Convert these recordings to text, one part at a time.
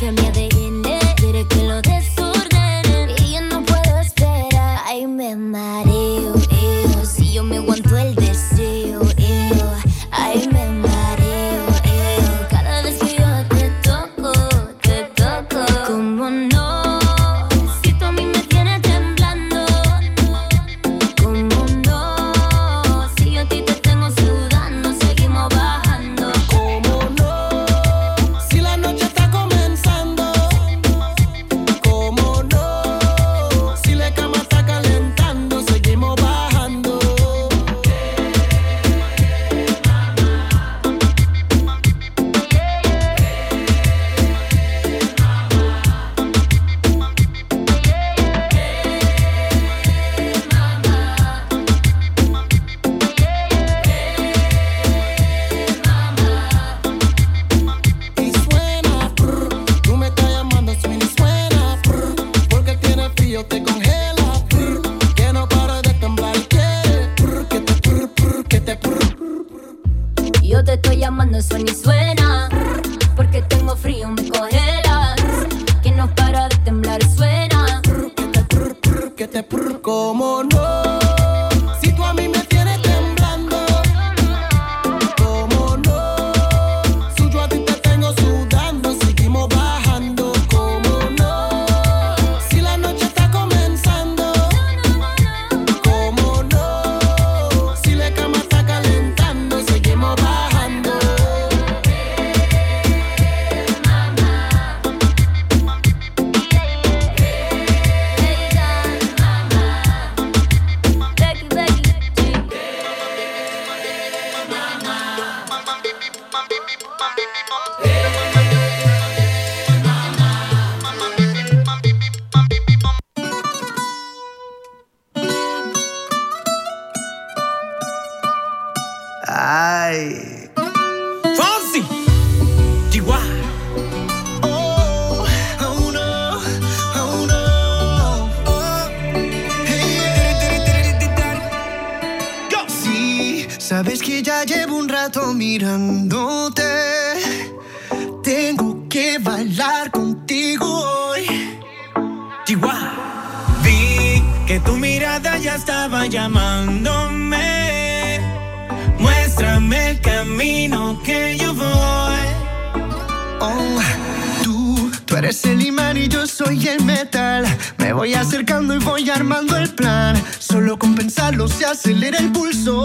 que me dé acelera el pulso.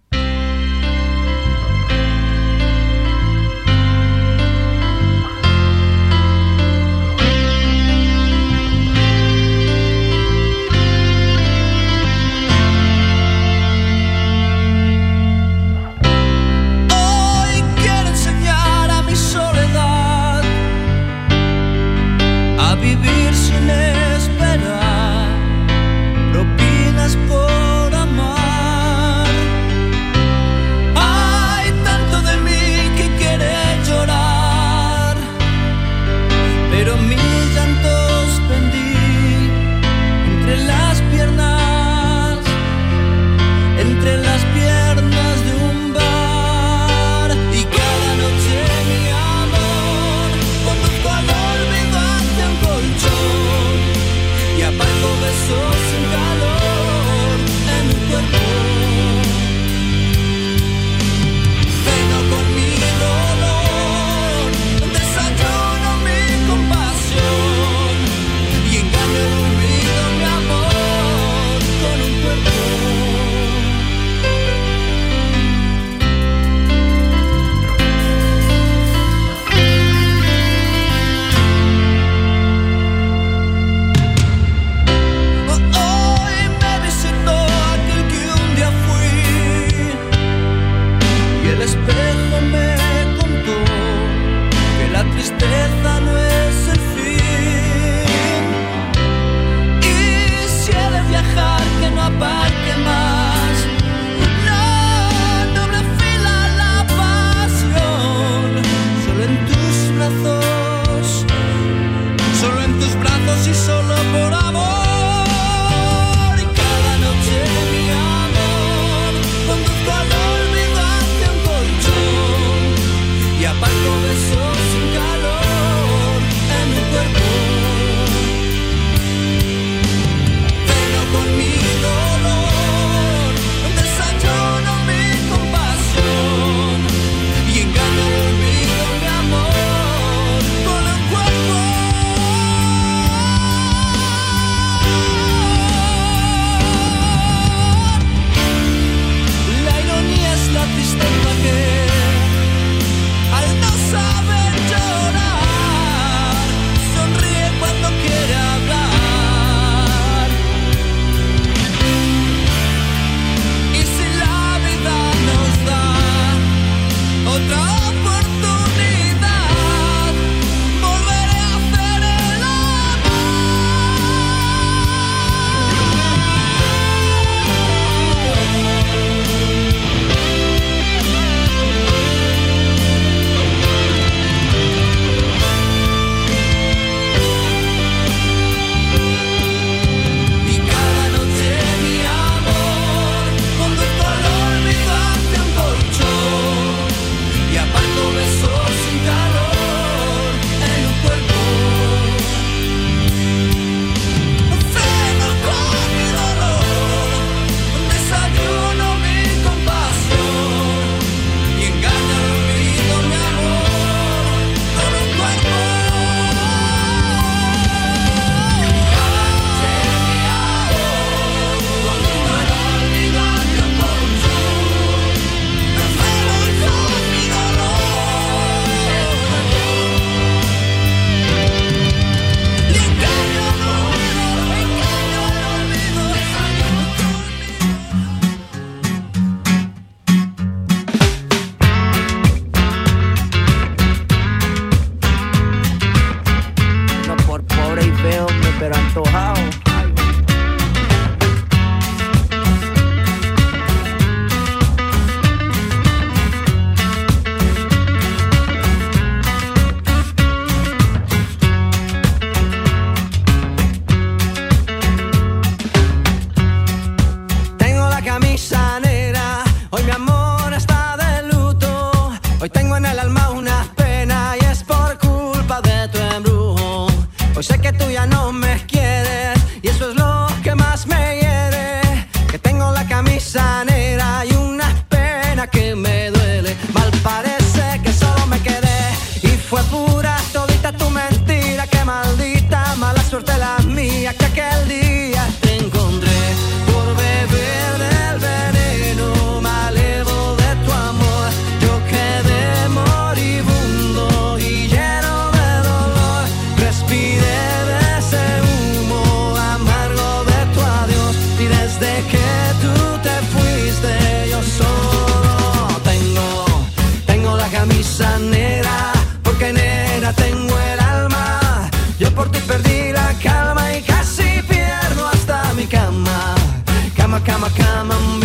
kama kama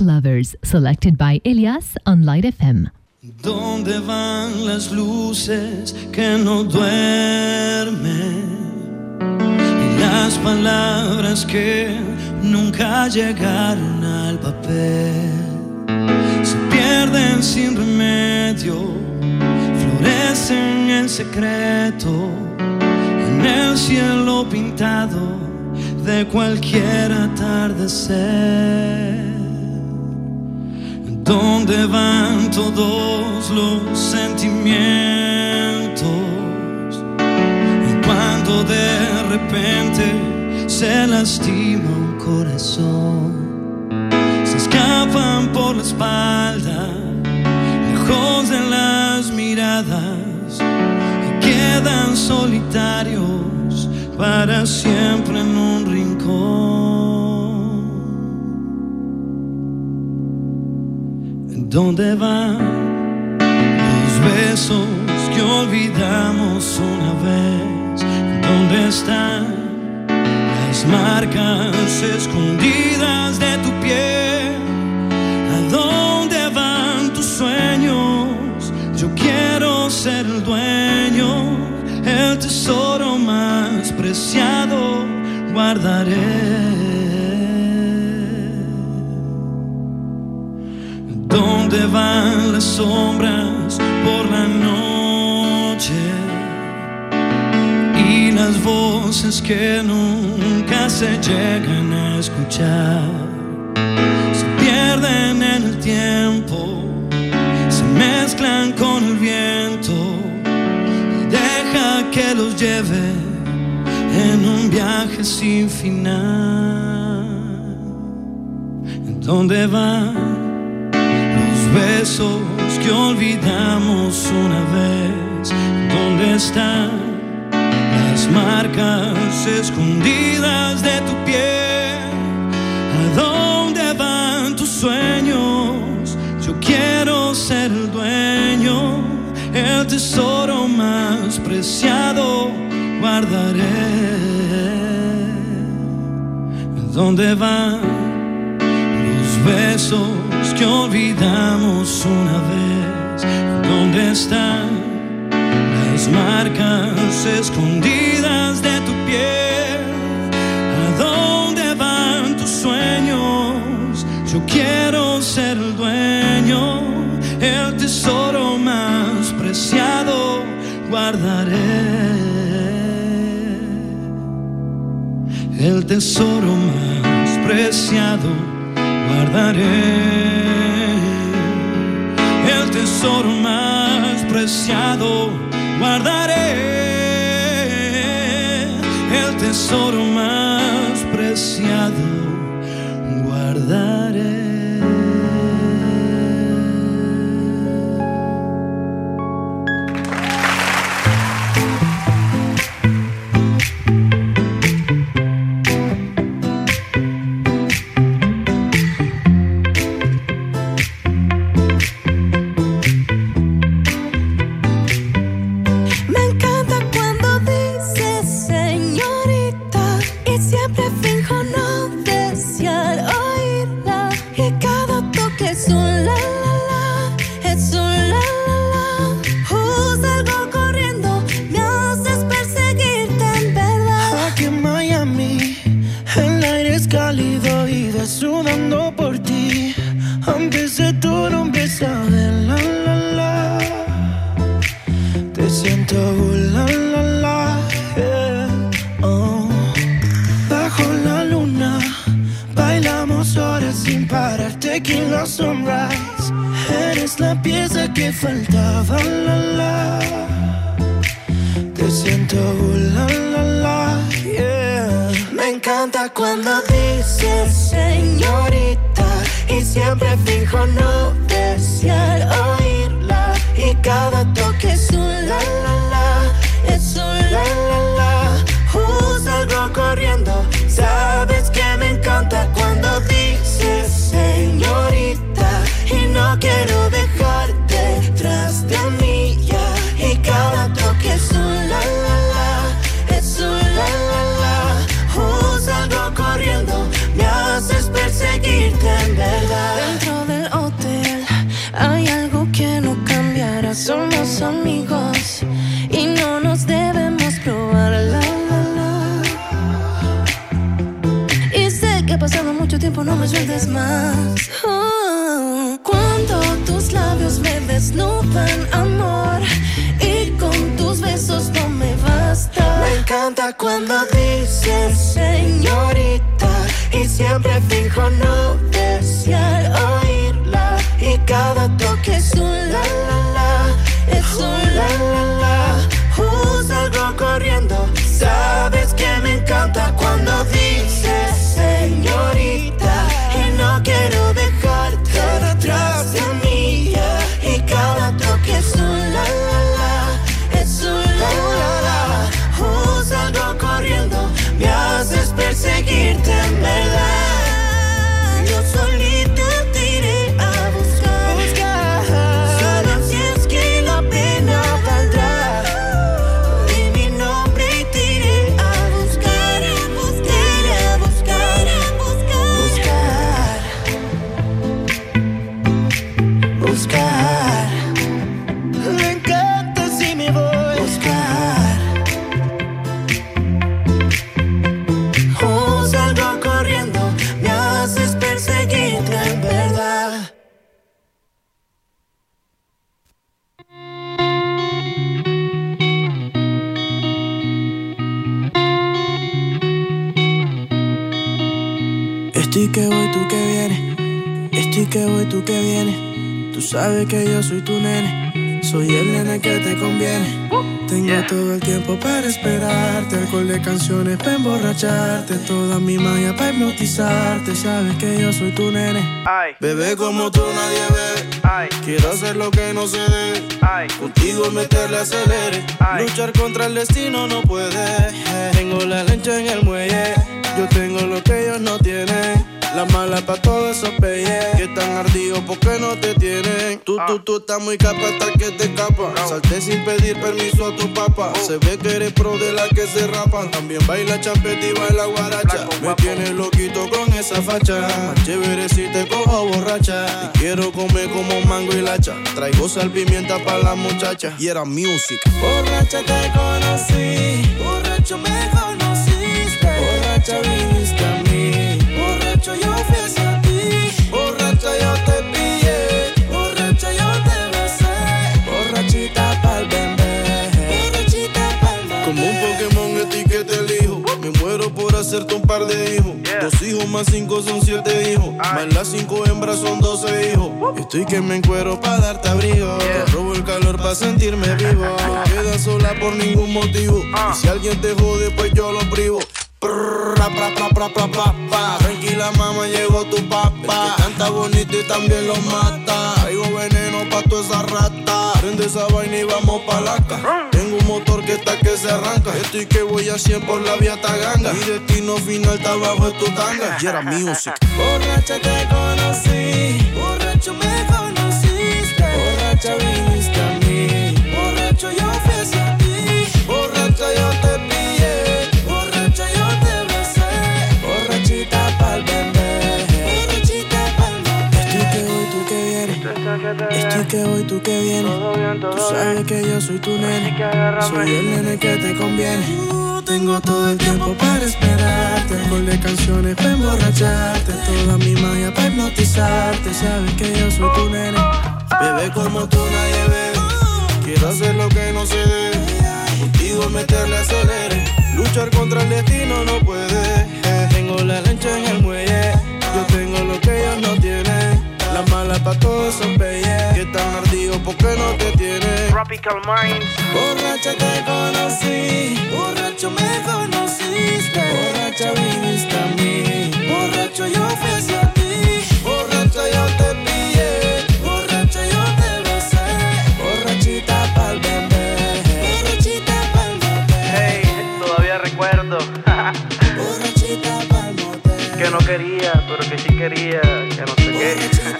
Lovers, selected by Elias on Light FM. ¿Dónde van las luces que no duermen? Y las palabras que nunca llegaron al papel se pierden sin remedio, florecen en secreto en el cielo pintado de cualquier atardecer. ¿Dónde van todos los sentimientos? Cuando de repente se lastima un corazón, se escapan por la espalda, lejos de las miradas, y quedan solitarios para siempre en un rincón. ¿Dónde van los besos que olvidamos una vez? ¿Dónde están las marcas escondidas de tu piel? ¿A dónde van tus sueños? Yo quiero ser el dueño, el tesoro más preciado guardaré. ¿Dónde van las sombras por la noche? Y las voces que nunca se llegan a escuchar se pierden en el tiempo, se mezclan con el viento y deja que los lleve en un viaje sin final. ¿Dónde van besos que olvidamos una vez? ¿Dónde están las marcas escondidas de tu piel? ¿A dónde van tus sueños? Yo quiero ser el dueño, el tesoro más preciado guardaré. ¿Dónde van besos que olvidamos una vez? ¿Dónde están las marcas escondidas de tu piel? ¿A dónde van tus sueños? Yo quiero ser el dueño, el tesoro más preciado guardaré el tesoro más preciado guardaré. El tesoro más preciado guardaré. El tesoro más preciado Me encanta cuando dices señorita y siempre fijo no desear oírla y cada toque es un la la la, es un la la la. Uh, salgo corriendo, sabes que me encanta cuando somos amigos y no nos debemos probar. La, la, la. Y sé que ha pasado mucho tiempo, no me sueltes más. Oh, cuando tus labios me desnudan, amor, y con tus besos no me basta. Me encanta cuando dices señorita y siempre fijo no desear sabes que yo soy tu nene. Soy el nene que te conviene. Tengo todo el tiempo para esperarte. Alcohol de canciones para emborracharte. Toda mi magia para hipnotizarte. Sabes que yo soy tu nene. Bebé como tú nadie ve. Quiero hacer lo que no se debe. Contigo meterle acelere. Luchar contra el destino no puede. Tengo la lancha en el muelle. Yo tengo lo que ellos no tienen. La mala pa' todos esos peyes que están ardidos porque no te tienen. Tú, tú, tú estás muy capa hasta que te escapa. Salté sin pedir permiso a tu papá. Se ve que eres pro de la que se rapan. También baila champeta y baila guaracha. Me tienes loquito con esa facha. Más chévere si te cojo borracha. Y quiero comer como mango y lacha. Traigo sal pimienta para la muchacha. Y era music. Borracha te conocí. Borracho me conociste. Borracha viniste hacerte un par de hijos. Dos hijos más cinco son siete hijos. Más las cinco hembras son doce hijos. Estoy que me encuero para darte abrigo. Te robo el calor para sentirme vivo. No quedas sola por ningún motivo. Y si alguien te jode, pues yo lo privo. Prrr, pra, pra, pra, pra. Tranquila mamá, llegó tu papá. El que canta bonito y también lo mata. Traigo veneno pa' toda esa rata. Prende esa vaina y vamos pa' la ca. Motor que está que se arranca. Estoy que voy a 100 por la vía Taganga. Mi destino final está abajo de tu tanga. Y era music. Borracha te conocí. Borracho me conociste. Borracha viniste a mí. Borracho yo fui hacia ti. Borracha yo te Estoy que voy, tú que vienes. Tú sabes que yo soy tu nene. Soy el nene que te conviene. Tengo todo el tiempo para esperarte. Alcohol de canciones para emborracharte. Toda mi magia para hipnotizarte. Sabes que yo soy tu nene. Bebé como tú nadie ve. Quiero hacer lo que no se debe. Contigo meterle acelere. Luchar contra el destino no puede. Tengo la lancha en el muelle. La mala pa' todos son peyes. Que están ardidos porque no te tienen. Tropical Minds. Borracha te conocí, borracho me conociste, borracha viniste a mí, borracho yo fui hacia ti, borracha yo te pillé, borracha yo te besé, borrachita pa'l bebé, borrachita pa'l bebé, Hey, todavía recuerdo. Borrachita pa'l motel, que no quería, pero que sí quería, que no sé qué.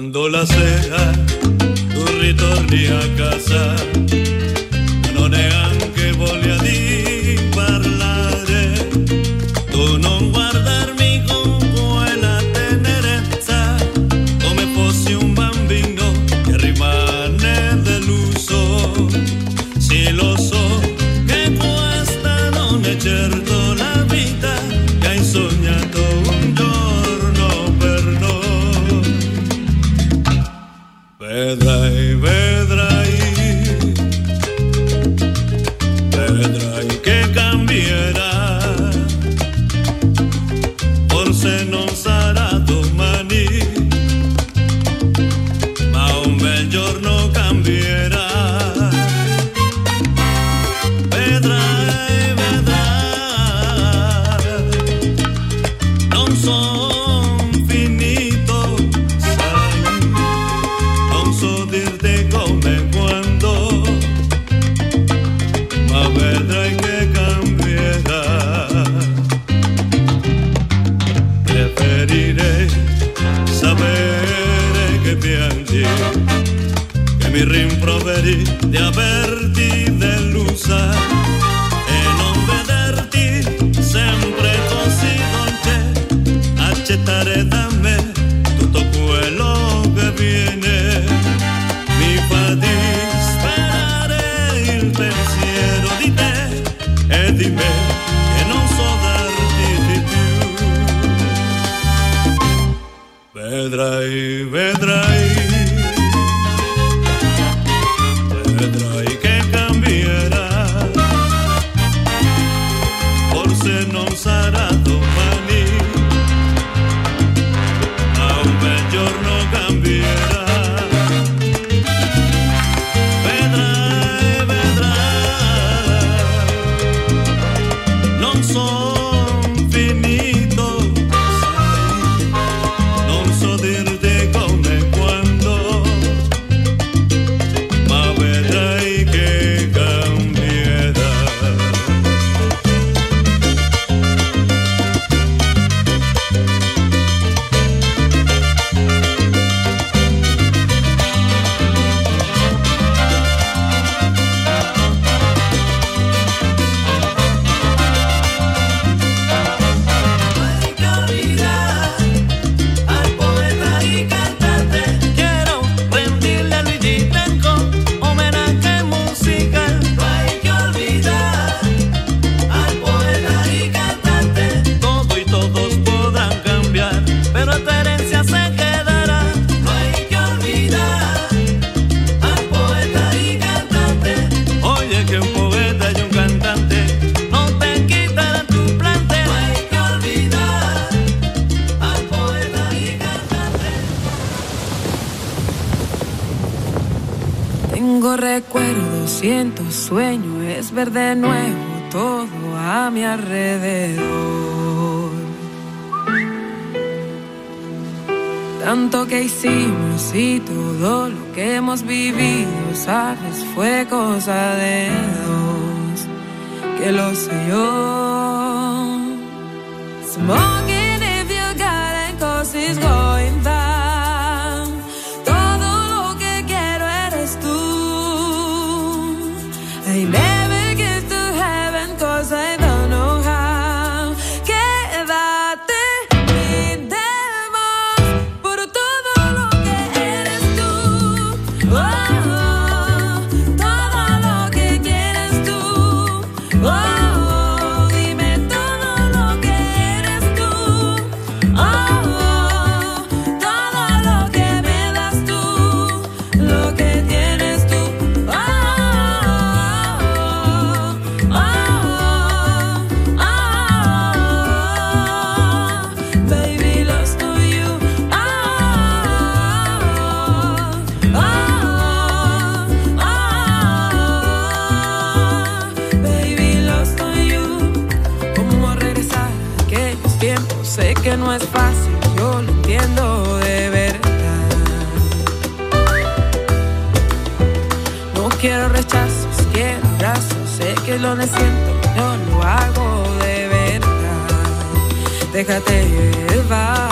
Quando la sera tu ritorni a casa. taré dame recuerdo, siento sueño, es ver de nuevo todo a mi alrededor. Tanto que hicimos y todo lo que hemos vivido, sabes, fue cosa de dos, que lo sé yo. Smoking if you got it, cause it's gold. emociones siento, yo lo hago de verdad. Déjate llevar.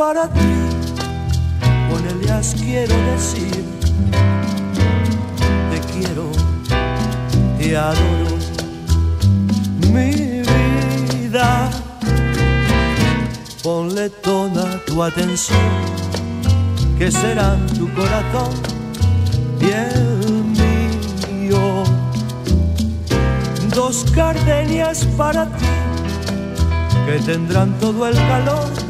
para ti, con Elias quiero decir, te quiero, te adoro, mi vida. Ponle toda tu atención, que será tu corazón y el mío. Dos gardenias para ti, que tendrán todo el calor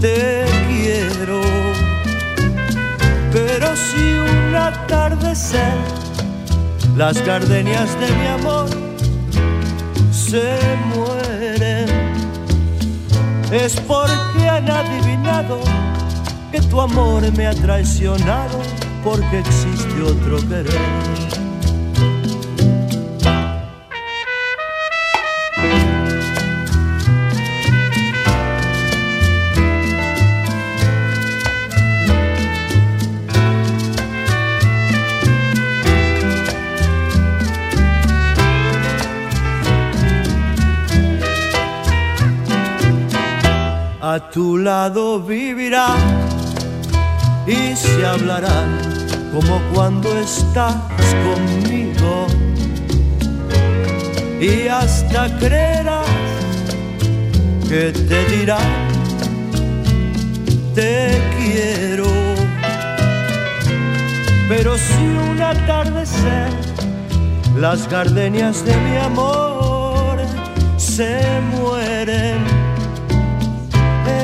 te quiero. Pero si un atardecer las gardenias de mi amor se mueren, es porque han adivinado que tu amor me ha traicionado porque existe otro querer. Tu lado vivirá y se hablará como cuando estás conmigo. Y hasta creerás que te dirá te quiero pero si un atardecer las gardenias de mi amor se mueren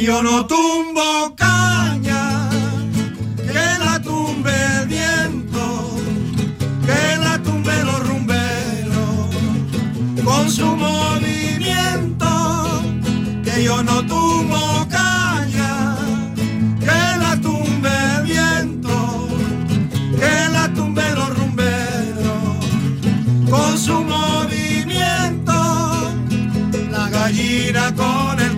Yo no tumbo caña, que la tumbe el viento, que la tumbe los rumberos con su movimiento, que yo no tumbo caña, que la tumbe el viento, que la tumbe los rumberos con su movimiento, la gallina con el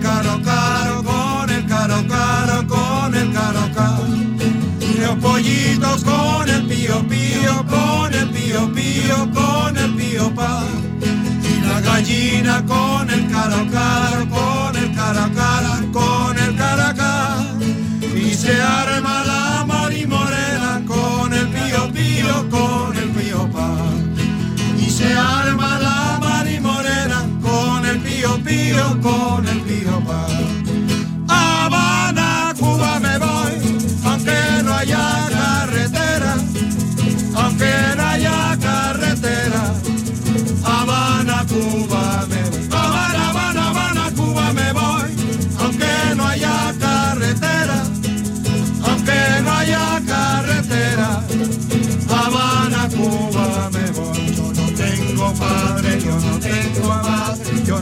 y los pollitos con el pío pío con el pío pío con el pío pa y la gallina con el caro con el cara cara con el cara cara y se arma la mori morena con el pío pío con el pío pa y se arma la mari morena con el pío pío con el pío pa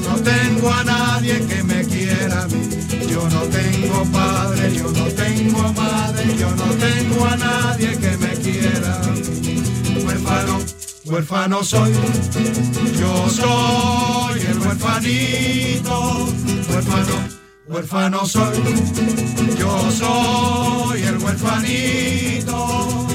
yo no tengo a nadie que me quiera a mí. Yo no tengo padre, yo no tengo madre, yo no tengo a nadie que me quiera. Huérfano, huérfano soy, yo soy el huérfanito. Huérfano, huérfano soy, yo soy el huérfanito.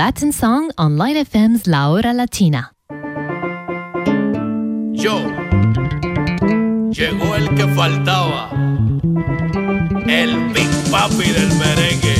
Latin song on Light FM's La Hora Latina. Yo, llegó el que faltaba, el Big Papi del merengue,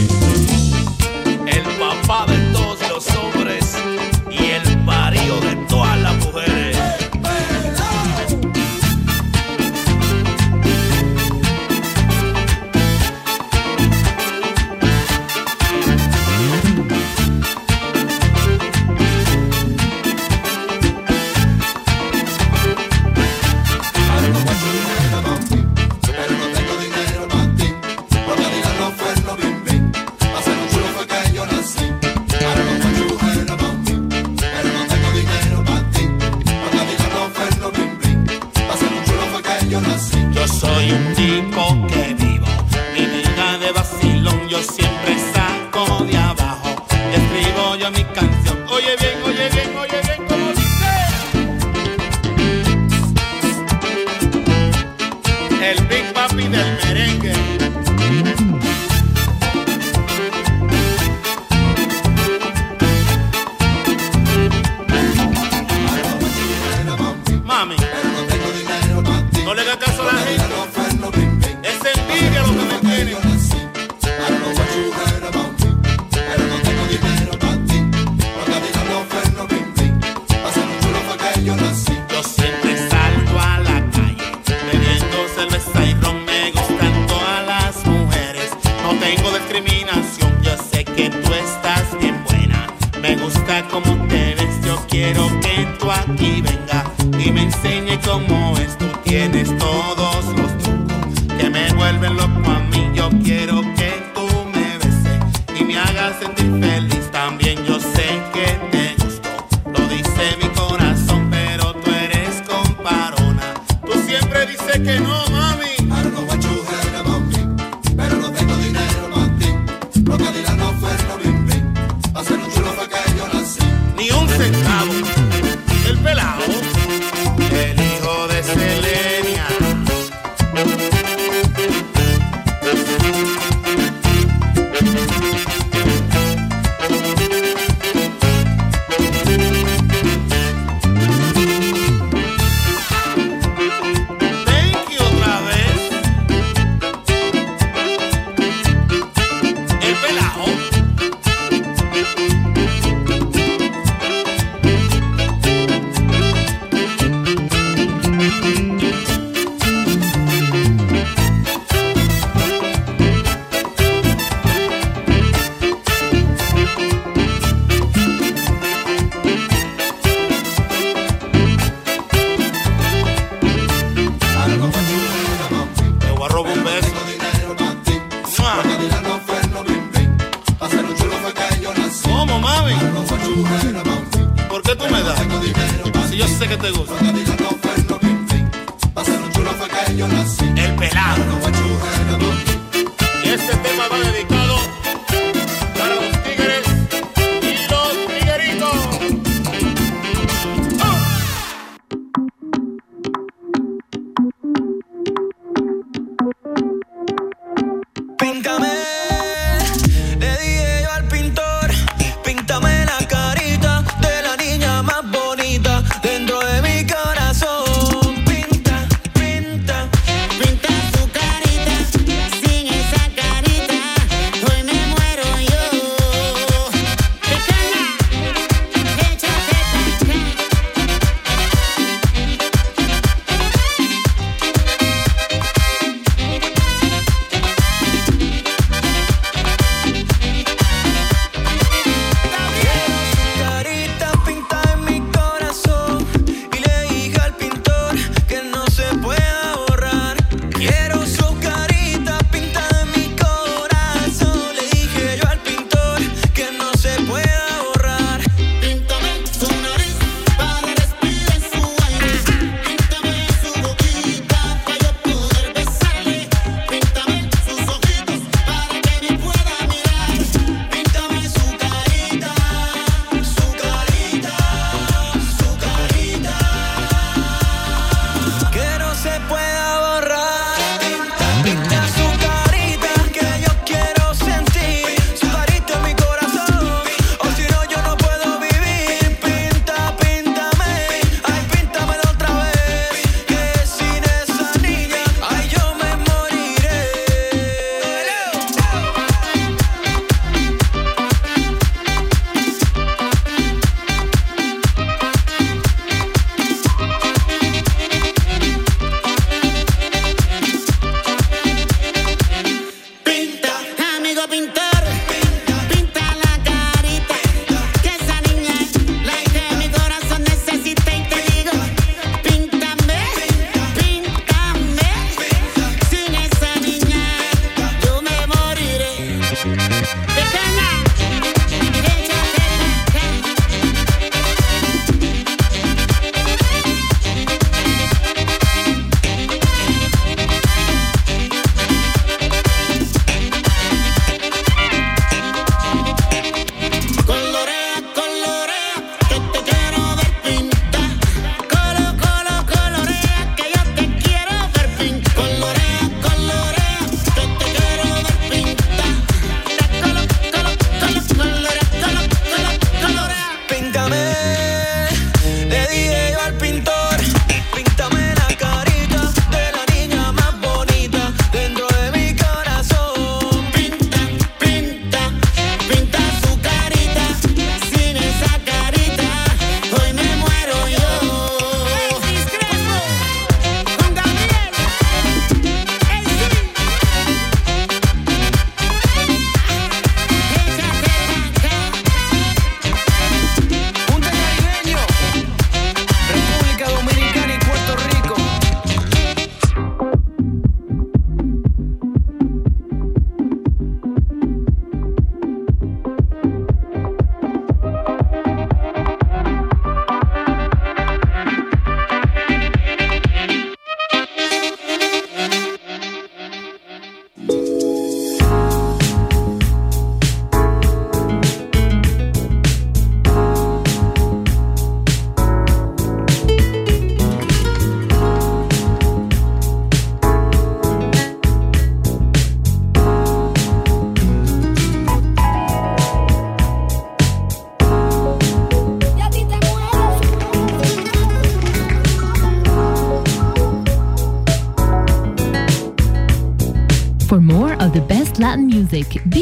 yo soy un tipo que vivo mi vida de vacilón, yo siempre saco de abajo. Escribo yo mi canción. Oye bien, oye bien.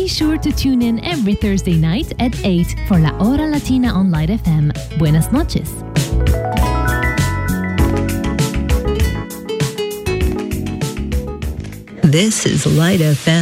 Be sure to tune in every Thursday night at 8 for La Hora Latina on Light FM. Buenas noches. This is Light FM.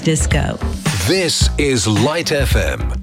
Disco. This is Light FM.